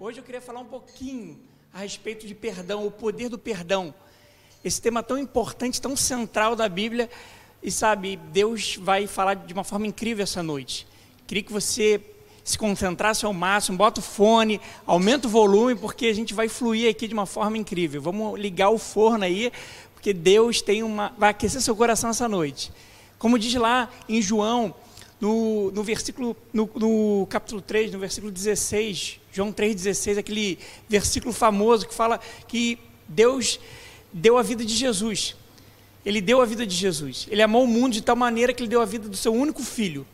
Hoje eu queria falar um pouquinho a respeito de perdão, o poder do perdão. Esse tema tão importante, tão central da Bíblia. E sabe, Deus vai falar de uma forma incrível essa noite. Queria que você se concentrasse ao máximo, bota o fone, aumenta o volume, porque a gente vai fluir aqui de uma forma incrível. Vamos ligar o forno aí, porque Deus tem uma. vai aquecer seu coração essa noite. Como diz lá em João, no, no versículo, no, no, capítulo 3, no versículo 16, João 3,16, aquele versículo famoso que fala que Deus deu a vida de Jesus. Ele deu a vida de Jesus. Ele amou o mundo de tal maneira que ele deu a vida do seu único filho,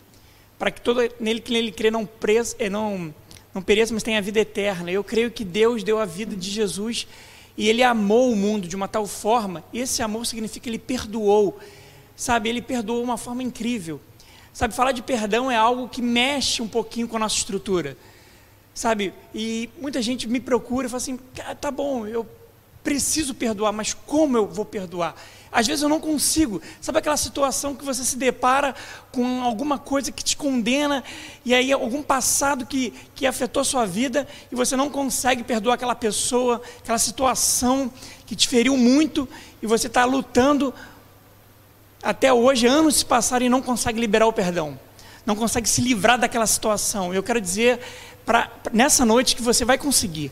para que todo nele que nele crê não, preso, eh, não, não pereça, mas tenha a vida eterna. Eu creio que Deus deu a vida de Jesus e ele amou o mundo de uma tal forma, esse amor significa que ele perdoou. Sabe, ele perdoou de uma forma incrível. Sabe, falar de perdão é algo que mexe um pouquinho com a nossa estrutura. Sabe, e muita gente me procura e fala assim: tá bom, eu preciso perdoar, mas como eu vou perdoar? Às vezes eu não consigo. Sabe aquela situação que você se depara com alguma coisa que te condena, e aí algum passado que, que afetou a sua vida, e você não consegue perdoar aquela pessoa, aquela situação que te feriu muito, e você está lutando até hoje, anos se passaram e não consegue liberar o perdão, não consegue se livrar daquela situação. Eu quero dizer para nessa noite que você vai conseguir.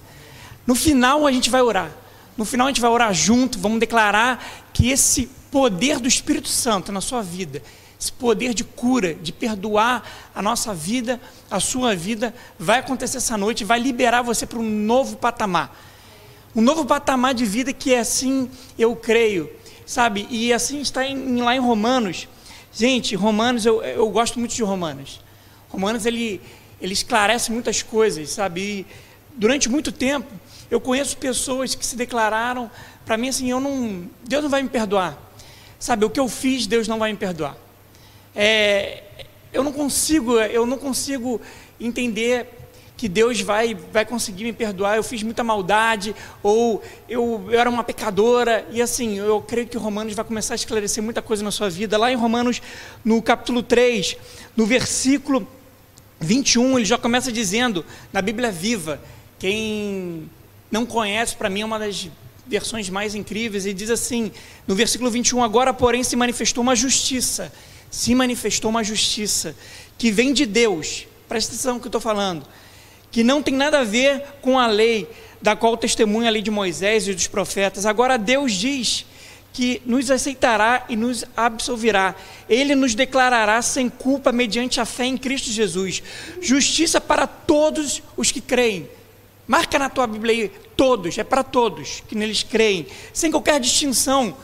No final a gente vai orar. No final a gente vai orar junto, vamos declarar que esse poder do Espírito Santo na sua vida, esse poder de cura, de perdoar a nossa vida, a sua vida, vai acontecer essa noite, vai liberar você para um novo patamar. Um novo patamar de vida que é assim, eu creio, sabe? E assim está em, lá em Romanos. Gente, Romanos, eu, eu gosto muito de Romanos. Romanos, ele, ele esclarece muitas coisas, sabe? E durante muito tempo, eu conheço pessoas que se declararam para mim assim, eu não, Deus não vai me perdoar. Sabe, o que eu fiz, Deus não vai me perdoar. É, eu não consigo, eu não consigo entender que Deus vai, vai conseguir me perdoar, eu fiz muita maldade, ou eu, eu era uma pecadora, e assim, eu creio que Romanos vai começar a esclarecer muita coisa na sua vida. Lá em Romanos, no capítulo 3, no versículo 21, ele já começa dizendo, na Bíblia Viva, quem não conhece, para mim é uma das versões mais incríveis, e diz assim, no versículo 21, agora porém se manifestou uma justiça, se manifestou uma justiça, que vem de Deus, presta atenção no que eu estou falando, que não tem nada a ver com a lei, da qual testemunha a lei de Moisés e dos profetas. Agora Deus diz que nos aceitará e nos absolverá. Ele nos declarará sem culpa mediante a fé em Cristo Jesus. Justiça para todos os que creem. Marca na tua Bíblia aí, todos, é para todos que neles creem, sem qualquer distinção.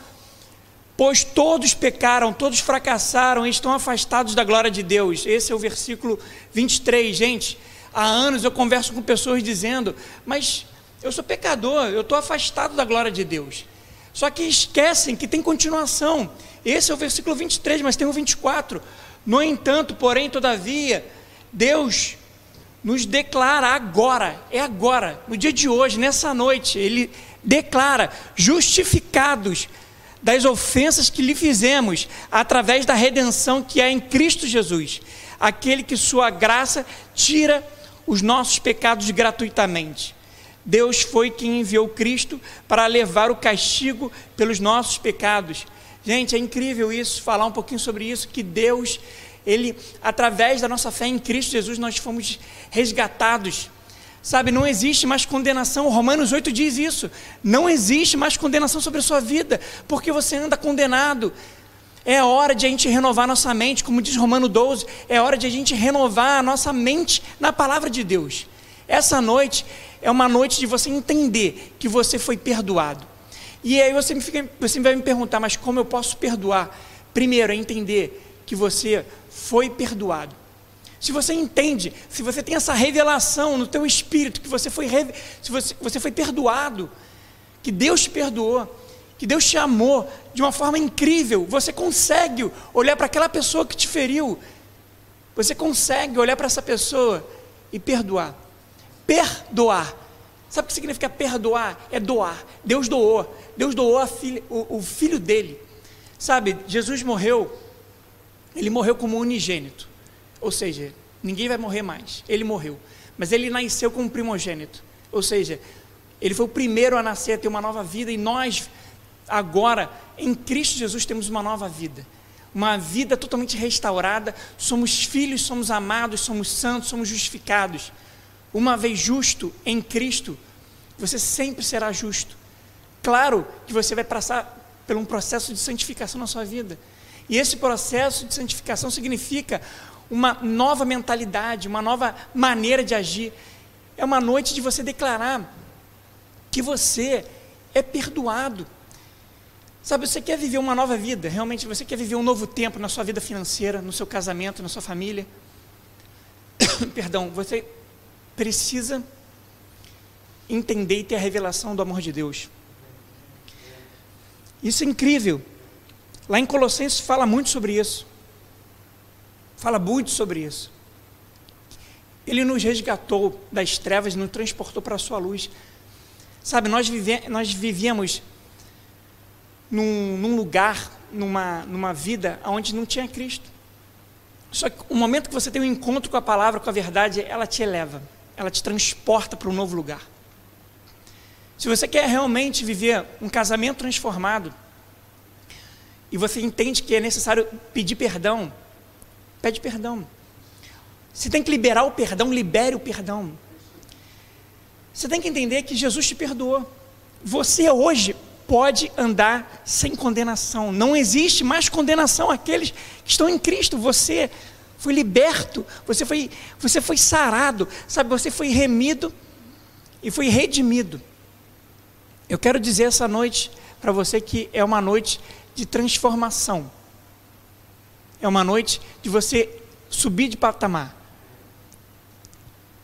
Pois todos pecaram, todos fracassaram e estão afastados da glória de Deus. Esse é o versículo 23, gente. Há anos eu converso com pessoas dizendo, mas eu sou pecador, eu estou afastado da glória de Deus. Só que esquecem que tem continuação. Esse é o versículo 23, mas tem o 24. No entanto, porém, todavia, Deus nos declara agora, é agora, no dia de hoje, nessa noite, Ele declara justificados das ofensas que lhe fizemos, através da redenção que é em Cristo Jesus, aquele que Sua graça tira os nossos pecados gratuitamente. Deus foi quem enviou Cristo para levar o castigo pelos nossos pecados. Gente, é incrível isso, falar um pouquinho sobre isso, que Deus, Ele, através da nossa fé em Cristo Jesus, nós fomos resgatados. Sabe, não existe mais condenação. Romanos 8 diz isso. Não existe mais condenação sobre a sua vida, porque você anda condenado. É hora de a gente renovar nossa mente, como diz Romano 12, é hora de a gente renovar a nossa mente na palavra de Deus. Essa noite é uma noite de você entender que você foi perdoado. E aí você, me fica, você vai me perguntar, mas como eu posso perdoar? Primeiro é entender que você foi perdoado. Se você entende, se você tem essa revelação no teu espírito, que você foi, se você, você foi perdoado, que Deus te perdoou, que Deus te amou de uma forma incrível. Você consegue olhar para aquela pessoa que te feriu. Você consegue olhar para essa pessoa e perdoar. Perdoar. Sabe o que significa perdoar? É doar. Deus doou. Deus doou filha, o, o filho dele. Sabe, Jesus morreu, ele morreu como unigênito. Ou seja, ninguém vai morrer mais. Ele morreu. Mas ele nasceu como primogênito. Ou seja, ele foi o primeiro a nascer, a ter uma nova vida, e nós, agora, em Cristo Jesus, temos uma nova vida. Uma vida totalmente restaurada, somos filhos, somos amados, somos santos, somos justificados. Uma vez justo em Cristo, você sempre será justo. Claro que você vai passar por um processo de santificação na sua vida. E esse processo de santificação significa uma nova mentalidade, uma nova maneira de agir. É uma noite de você declarar que você é perdoado. Sabe, você quer viver uma nova vida, realmente você quer viver um novo tempo na sua vida financeira, no seu casamento, na sua família. Perdão, você precisa entender e ter a revelação do amor de Deus. Isso é incrível. Lá em Colossenses fala muito sobre isso. Fala muito sobre isso. Ele nos resgatou das trevas nos transportou para a sua luz. Sabe, nós, vive, nós vivíamos num, num, lugar, numa, numa vida onde não tinha Cristo. Só que o momento que você tem um encontro com a palavra, com a verdade, ela te eleva, ela te transporta para um novo lugar. Se você quer realmente viver um casamento transformado, e você entende que é necessário pedir perdão, pede perdão. Se tem que liberar o perdão, libere o perdão. Você tem que entender que Jesus te perdoou. Você hoje pode andar sem condenação. Não existe mais condenação àqueles que estão em Cristo. Você foi liberto, você foi, você foi sarado, sabe? Você foi remido e foi redimido. Eu quero dizer essa noite para você que é uma noite de transformação. É uma noite de você subir de patamar.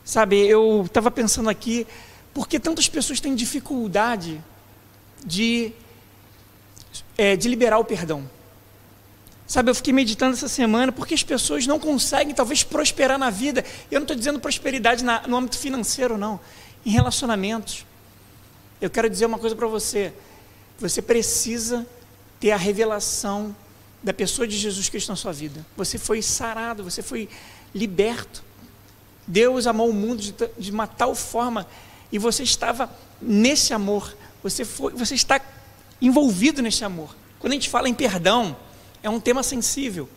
Sabe, eu estava pensando aqui, por que tantas pessoas têm dificuldade de, é, de liberar o perdão? Sabe, eu fiquei meditando essa semana porque as pessoas não conseguem, talvez, prosperar na vida. Eu não estou dizendo prosperidade na, no âmbito financeiro, não. Em relacionamentos. Eu quero dizer uma coisa para você. Você precisa ter a revelação da pessoa de Jesus Cristo na sua vida. Você foi sarado, você foi liberto. Deus amou o mundo de, de uma tal forma e você estava nesse amor. Você, foi, você está envolvido nesse amor. Quando a gente fala em perdão, é um tema sensível.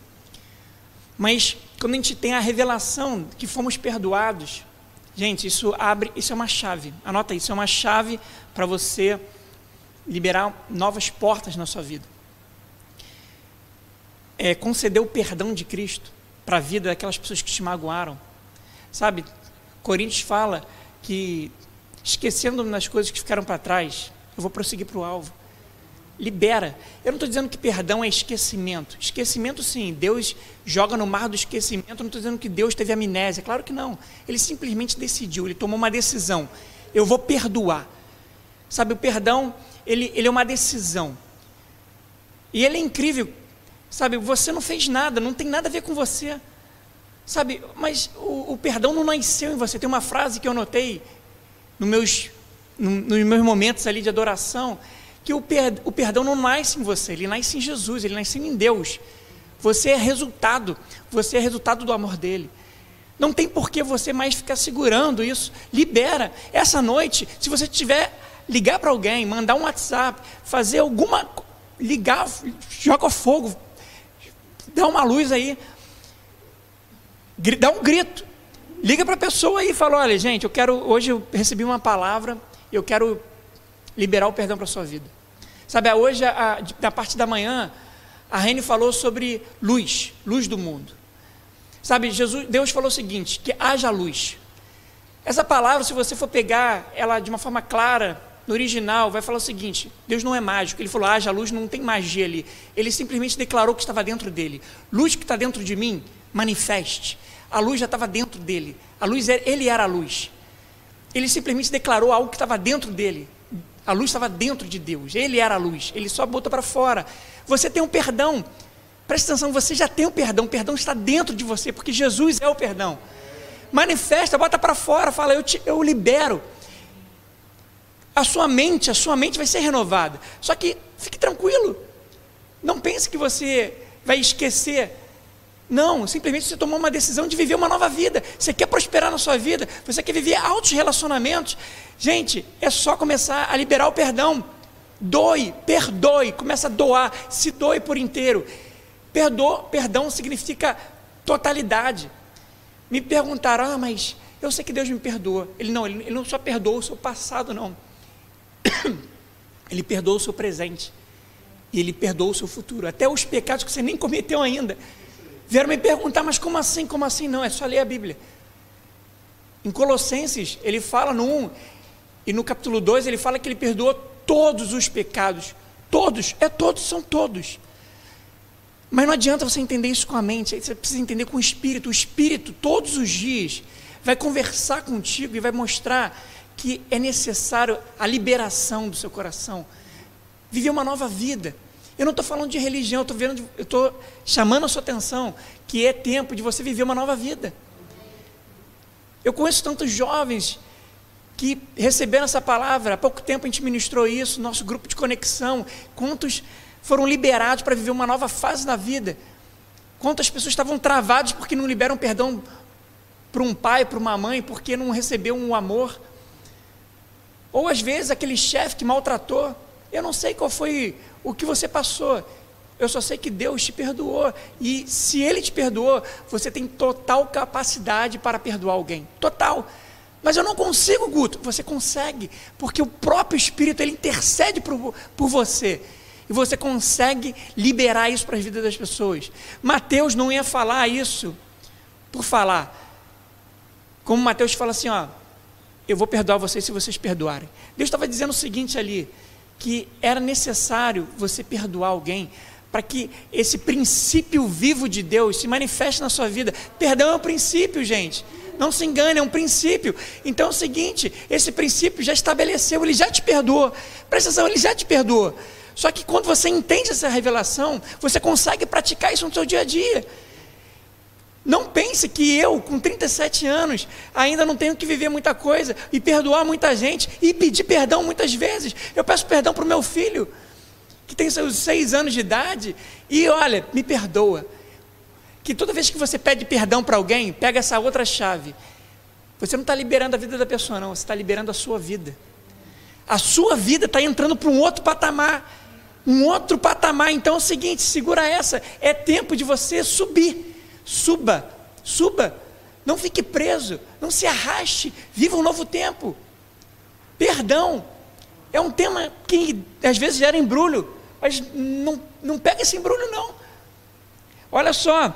Mas quando a gente tem a revelação que fomos perdoados, gente, isso abre, isso é uma chave. Anota isso, é uma chave para você liberar novas portas na sua vida. É, conceder o perdão de Cristo para a vida daquelas pessoas que te magoaram. Sabe, Coríntios fala que esquecendo-me das coisas que ficaram para trás, eu vou prosseguir para o alvo. Libera. Eu não estou dizendo que perdão é esquecimento. Esquecimento, sim. Deus joga no mar do esquecimento. Eu não estou dizendo que Deus teve amnésia. Claro que não. Ele simplesmente decidiu. Ele tomou uma decisão. Eu vou perdoar. Sabe, o perdão ele, ele é uma decisão. E ele é incrível. Sabe, você não fez nada, não tem nada a ver com você. Sabe, mas o, o perdão não nasceu em você. Tem uma frase que eu notei nos meus, no, nos meus momentos ali de adoração, que o, per, o perdão não nasce em você, ele nasce em Jesus, ele nasce em Deus. Você é resultado, você é resultado do amor dele. Não tem por que você mais ficar segurando isso. Libera. Essa noite, se você tiver ligar para alguém, mandar um WhatsApp, fazer alguma. ligar, joga fogo, dá uma luz aí, dá um grito. Liga para a pessoa e fala: olha, gente, eu quero. Hoje eu recebi uma palavra, eu quero liberar o perdão para a sua vida. Sabe, hoje, na parte da manhã, a Rene falou sobre luz, luz do mundo. Sabe, Jesus, Deus falou o seguinte: que haja luz. Essa palavra, se você for pegar ela de uma forma clara, no original, vai falar o seguinte: Deus não é mágico. Ele falou: haja luz, não tem magia ali. Ele simplesmente declarou que estava dentro dele. Luz que está dentro de mim, manifeste. A luz já estava dentro dele. A luz, é, ele era a luz. Ele simplesmente declarou algo que estava dentro dele. A luz estava dentro de Deus. Ele era a luz. Ele só botou para fora. Você tem um perdão. Preste atenção, você já tem o perdão. O perdão está dentro de você, porque Jesus é o perdão. Manifesta, bota para fora, fala, eu, te, eu libero a sua mente, a sua mente vai ser renovada. Só que fique tranquilo. Não pense que você vai esquecer Não, simplesmente você tomou uma decisão de viver uma nova vida. Você quer prosperar na sua vida, você quer viver altos relacionamentos. Gente, é só começar a liberar o perdão. Doe, perdoe, começa a doar, se doe por inteiro. Perdo, perdão significa totalidade. Me perguntaram, ah, mas eu sei que Deus me perdoa. Ele não, ele, ele não só perdoa o seu passado, não. Ele perdoa o seu presente. E ele perdoa o seu futuro. Até os pecados que você nem cometeu ainda. Vieram me perguntar, mas como assim? Como assim? Não, é só ler a Bíblia. Em Colossenses, ele fala no 1 e no capítulo 2, ele fala que ele perdoa todos os pecados. Todos, é todos, são todos. Mas não adianta você entender isso com a mente, você precisa entender com o espírito. O espírito, todos os dias, vai conversar contigo e vai mostrar que é necessário a liberação do seu coração, viver uma nova vida. Eu não estou falando de religião, eu estou chamando a sua atenção que é tempo de você viver uma nova vida. Eu conheço tantos jovens que receberam essa palavra, há pouco tempo a gente ministrou isso, nosso grupo de conexão, quantos foram liberados para viver uma nova fase da vida, quantas pessoas estavam travadas porque não liberam perdão para um pai, para uma mãe, porque não recebeu um amor, ou às vezes aquele chefe que maltratou, eu não sei qual foi o que você passou. Eu só sei que Deus te perdoou. E se Ele te perdoou, você tem total capacidade para perdoar alguém. Total. Mas eu não consigo, Guto. Você consegue, porque o próprio Espírito ele intercede por, por você. E você consegue liberar isso para a vida das pessoas. Mateus não ia falar isso por falar. Como Mateus fala assim, ó, eu vou perdoar vocês se vocês perdoarem. Deus estava dizendo o seguinte ali, que era necessário você perdoar alguém para que esse princípio vivo de Deus se manifeste na sua vida. Perdão é um princípio, gente. Não se engane, é um princípio. Então é o seguinte: esse princípio já estabeleceu, ele já te perdoou. Presta atenção, ele já te perdoou. Só que quando você entende essa revelação, você consegue praticar isso no seu dia a dia. Não pense que eu, com 37 anos, ainda não tenho que viver muita coisa e perdoar muita gente e pedir perdão muitas vezes. Eu peço perdão para o meu filho, que tem seus seis anos de idade, e olha, me perdoa. Que toda vez que você pede perdão para alguém, pega essa outra chave. Você não está liberando a vida da pessoa, não, você está liberando a sua vida. A sua vida está entrando para um outro patamar. Um outro patamar. Então é o seguinte: segura essa. É tempo de você subir. Suba, suba. Não fique preso, não se arraste, viva um novo tempo. Perdão é um tema que às vezes gera embrulho, mas não, não pega esse embrulho, não. Olha só,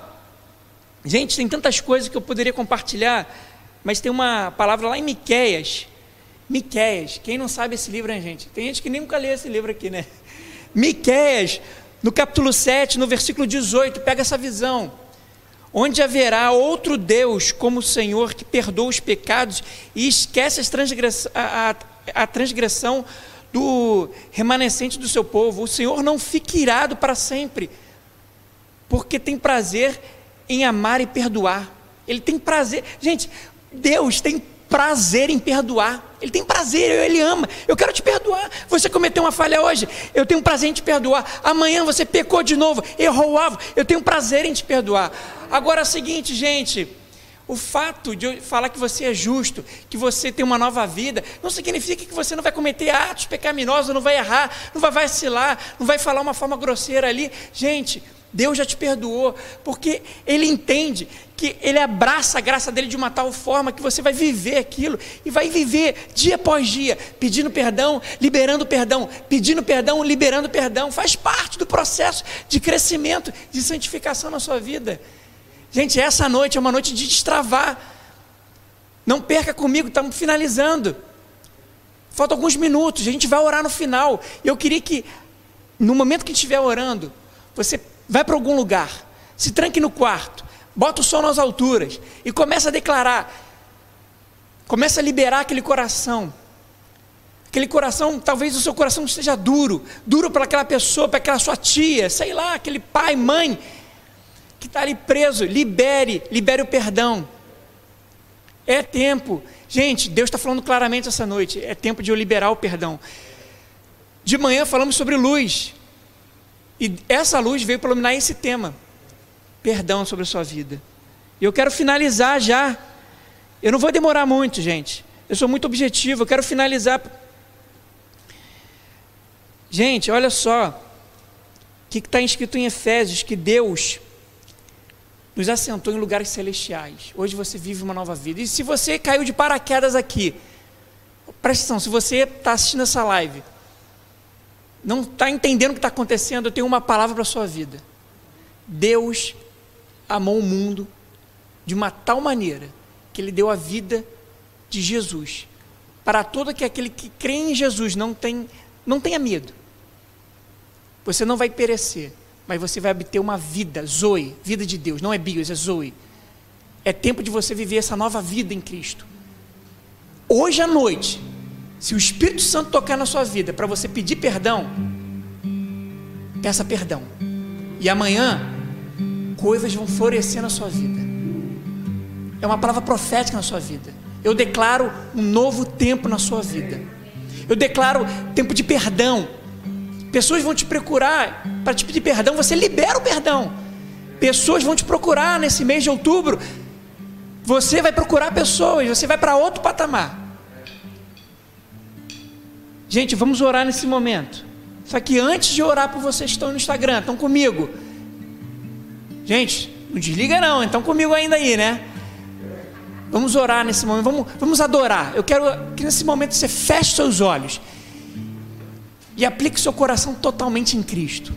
gente, tem tantas coisas que eu poderia compartilhar, mas tem uma palavra lá em Miqueias. Miqueias, quem não sabe esse livro, hein, gente? Tem gente que nunca lê esse livro aqui, né? Miqueias, no capítulo 7, no versículo 18, pega essa visão onde haverá outro Deus como o Senhor que perdoa os pecados e esquece a, a, a transgressão do remanescente do seu povo. O Senhor não fica irado para sempre, porque tem prazer em amar e perdoar. Ele tem prazer. Gente, Deus tem prazer em perdoar. Ele tem prazer, ele ama. Eu quero te perdoar. Você cometeu uma falha hoje, eu tenho prazer em te perdoar. Amanhã você pecou de novo, errou o alvo, eu tenho prazer em te perdoar. Agora é o seguinte, gente. O fato de eu falar que você é justo, que você tem uma nova vida, não significa que você não vai cometer atos pecaminosos, não vai errar, não vai vacilar, não vai falar uma forma grosseira ali. Gente, Deus já te perdoou, porque Ele entende que Ele abraça a graça dele de uma tal forma que você vai viver aquilo e vai viver dia após dia, pedindo perdão, liberando perdão, pedindo perdão, liberando perdão. Faz parte do processo de crescimento, de santificação na sua vida. Gente, essa noite é uma noite de destravar. Não perca comigo, estamos finalizando. Faltam alguns minutos, a gente vai orar no final. Eu queria que, no momento que estiver orando, você vai para algum lugar, se tranque no quarto, bota o som nas alturas e começa a declarar, começa a liberar aquele coração. Aquele coração, talvez o seu coração esteja duro, duro para aquela pessoa, para aquela sua tia, sei lá, aquele pai, mãe, que está ali preso. Libere, libere o perdão. É tempo. Gente, Deus está falando claramente essa noite. É tempo de eu liberar o perdão. De manhã falamos sobre luz. E essa luz veio para iluminar esse tema. perdão sobre a sua vida. E eu quero finalizar já. Eu não vou demorar muito, gente. Eu sou muito objetivo, eu quero finalizar. Gente, olha só. O que está escrito em Efésios? Que Deus nos assentou em lugares celestiais. Hoje você vive uma nova vida. E se você caiu de paraquedas aqui, presta atenção, se você está assistindo essa live, não está entendendo o que está acontecendo, eu tenho uma palavra para a sua vida. Deus amou o mundo de uma tal maneira que ele deu a vida de Jesus para todo que aquele que crê em Jesus não tem não tenha medo. Você não vai perecer, mas você vai obter uma vida, Zoe, vida de Deus, não é bios, é Zoe. É tempo de você viver essa nova vida em Cristo. Hoje à noite, se o Espírito Santo tocar na sua vida para você pedir perdão, peça perdão. E amanhã, coisas vão florescer na sua vida. É uma palavra profética na sua vida. Eu declaro um novo tempo na sua vida. Eu declaro tempo de perdão. Pessoas vão te procurar para te pedir perdão, você libera o perdão. Pessoas vão te procurar nesse mês de outubro. Você vai procurar pessoas, você vai para outro patamar. Gente, vamos orar nesse momento. Só que antes de orar por vocês que estão no Instagram, estão comigo. Gente, não desliga não, estão comigo ainda aí, né? Vamos orar nesse momento, vamos, vamos adorar. Eu quero que nesse momento você feche seus olhos e aplique seu coração totalmente em Cristo.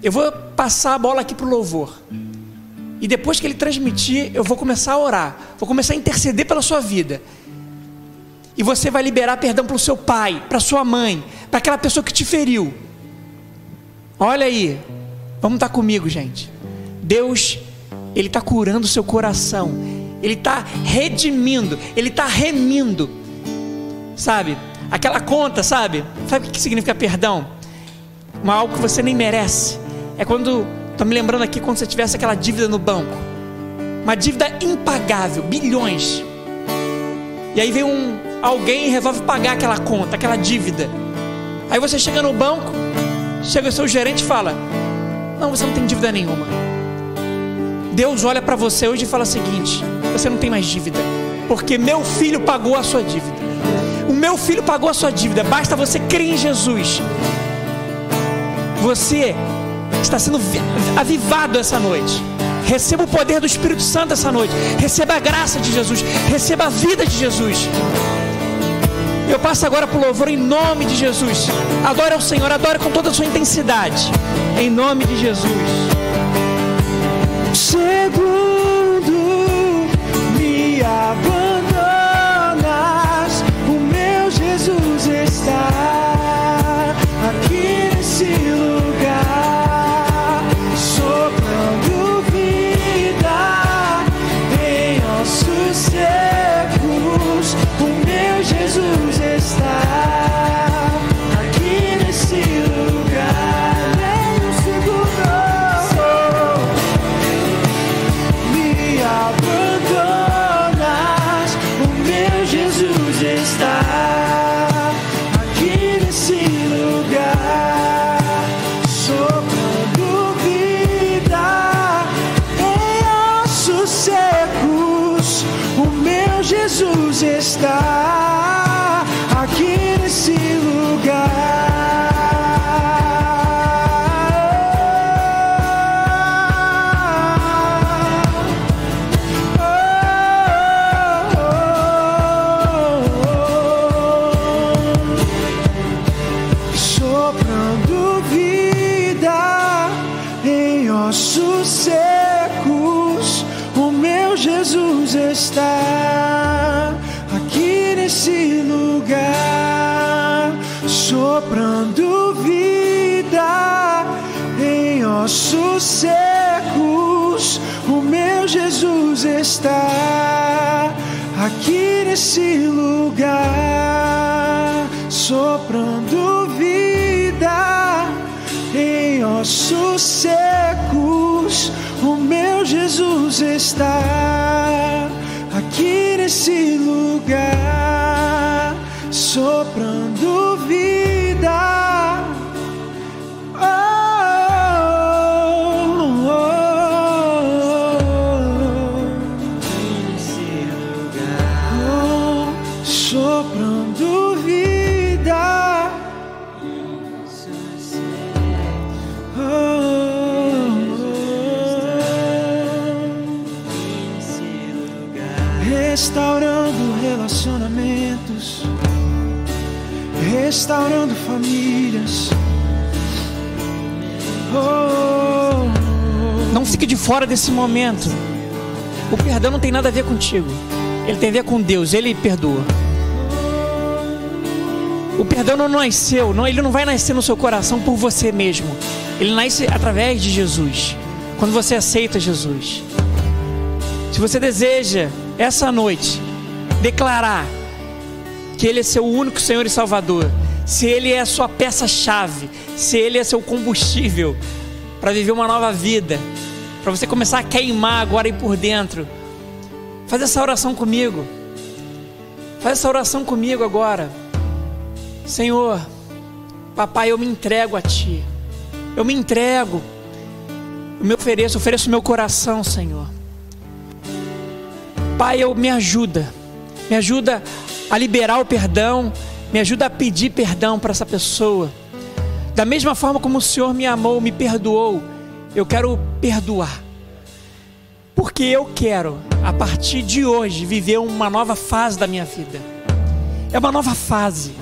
Eu vou passar a bola aqui para o louvor. E depois que ele transmitir, eu vou começar a orar. Vou começar a interceder pela sua vida. E você vai liberar perdão para o seu pai, para sua mãe, para aquela pessoa que te feriu. Olha aí, vamos estar tá comigo, gente. Deus, Ele está curando o seu coração, Ele está redimindo, Ele está remindo, sabe? Aquela conta, sabe? Sabe o que significa perdão? Uma algo que você nem merece. É quando, estou me lembrando aqui, quando você tivesse aquela dívida no banco, uma dívida impagável, bilhões. E aí vem um, alguém resolve pagar aquela conta, aquela dívida. Aí você chega no banco, chega o seu gerente e fala: Não, você não tem dívida nenhuma. Deus olha para você hoje e fala o seguinte: Você não tem mais dívida, porque meu filho pagou a sua dívida. O meu filho pagou a sua dívida, basta você crer em Jesus. Você está sendo avivado essa noite. Receba o poder do Espírito Santo essa noite. Receba a graça de Jesus. Receba a vida de Jesus. Eu passo agora para o louvor em nome de Jesus. Adore ao Senhor, adore com toda a sua intensidade. Em nome de Jesus. Segundo me abandonas, soprando vida em ossos secos. O meu Jesus está aqui nesse lugar, soprando restaurando famílias. Oh, Não fique de fora desse momento. O perdão não tem nada a ver contigo. Ele tem a ver com Deus. Ele perdoa. O perdão não nasceu, não, ele não vai nascer no seu coração por você mesmo. Ele nasce através de Jesus. Quando você aceita Jesus. Se você deseja essa noite declarar que Ele é seu único Senhor e Salvador, se Ele é a sua peça-chave, se Ele é seu combustível para viver uma nova vida, para você começar a queimar agora aí por dentro, faz essa oração comigo. Faz essa oração comigo agora. Senhor, papai, eu me entrego a Ti. Eu me entrego. Eu me ofereço, ofereço meu coração, Senhor. Pai, eu me ajuda. Me ajuda a liberar o perdão, me ajuda a pedir perdão para essa pessoa. Da mesma forma como o Senhor me amou, me perdoou, eu quero perdoar. Porque eu quero, a partir de hoje, viver uma nova fase da minha vida. É uma nova fase.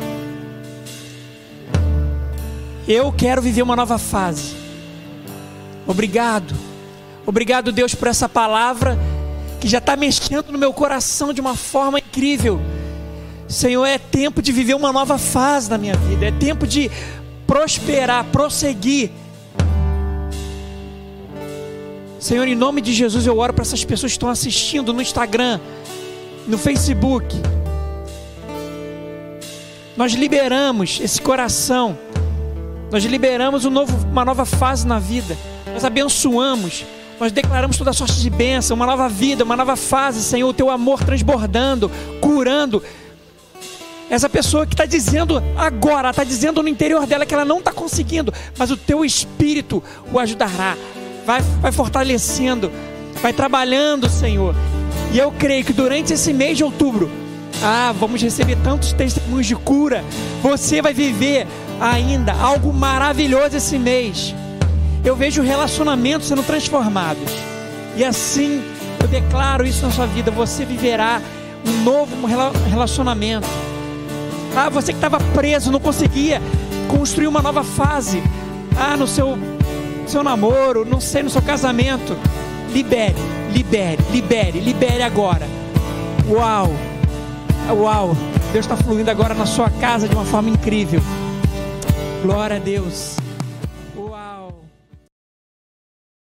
Eu quero viver uma nova fase. Obrigado. Obrigado, Deus, por essa palavra que já está mexendo no meu coração de uma forma incrível. Senhor, é tempo de viver uma nova fase na minha vida. É tempo de prosperar, prosseguir. Senhor, em nome de Jesus, eu oro para essas pessoas que estão assistindo no Instagram, no Facebook. Nós liberamos esse coração, nós liberamos um novo, uma nova fase na vida, nós abençoamos, nós declaramos toda sorte de bênção, uma nova vida, uma nova fase, Senhor, o teu amor transbordando, curando. Essa pessoa que está dizendo agora, está dizendo no interior dela que ela não está conseguindo, mas o teu espírito o ajudará, vai, vai fortalecendo, vai trabalhando, Senhor. E eu creio que durante esse mês de outubro, ah, vamos receber tantos testemunhos de cura. Você vai viver ainda algo maravilhoso esse mês. Eu vejo relacionamentos sendo transformados. E assim eu declaro isso na sua vida. Você viverá um novo relacionamento. Ah, você que estava preso, não conseguia construir uma nova fase. Ah, no seu, seu namoro, não sei, no seu casamento. Libere, libere, libere, libere agora. Uau! Uau! Deus está fluindo agora na sua casa de uma forma incrível. Glória a Deus.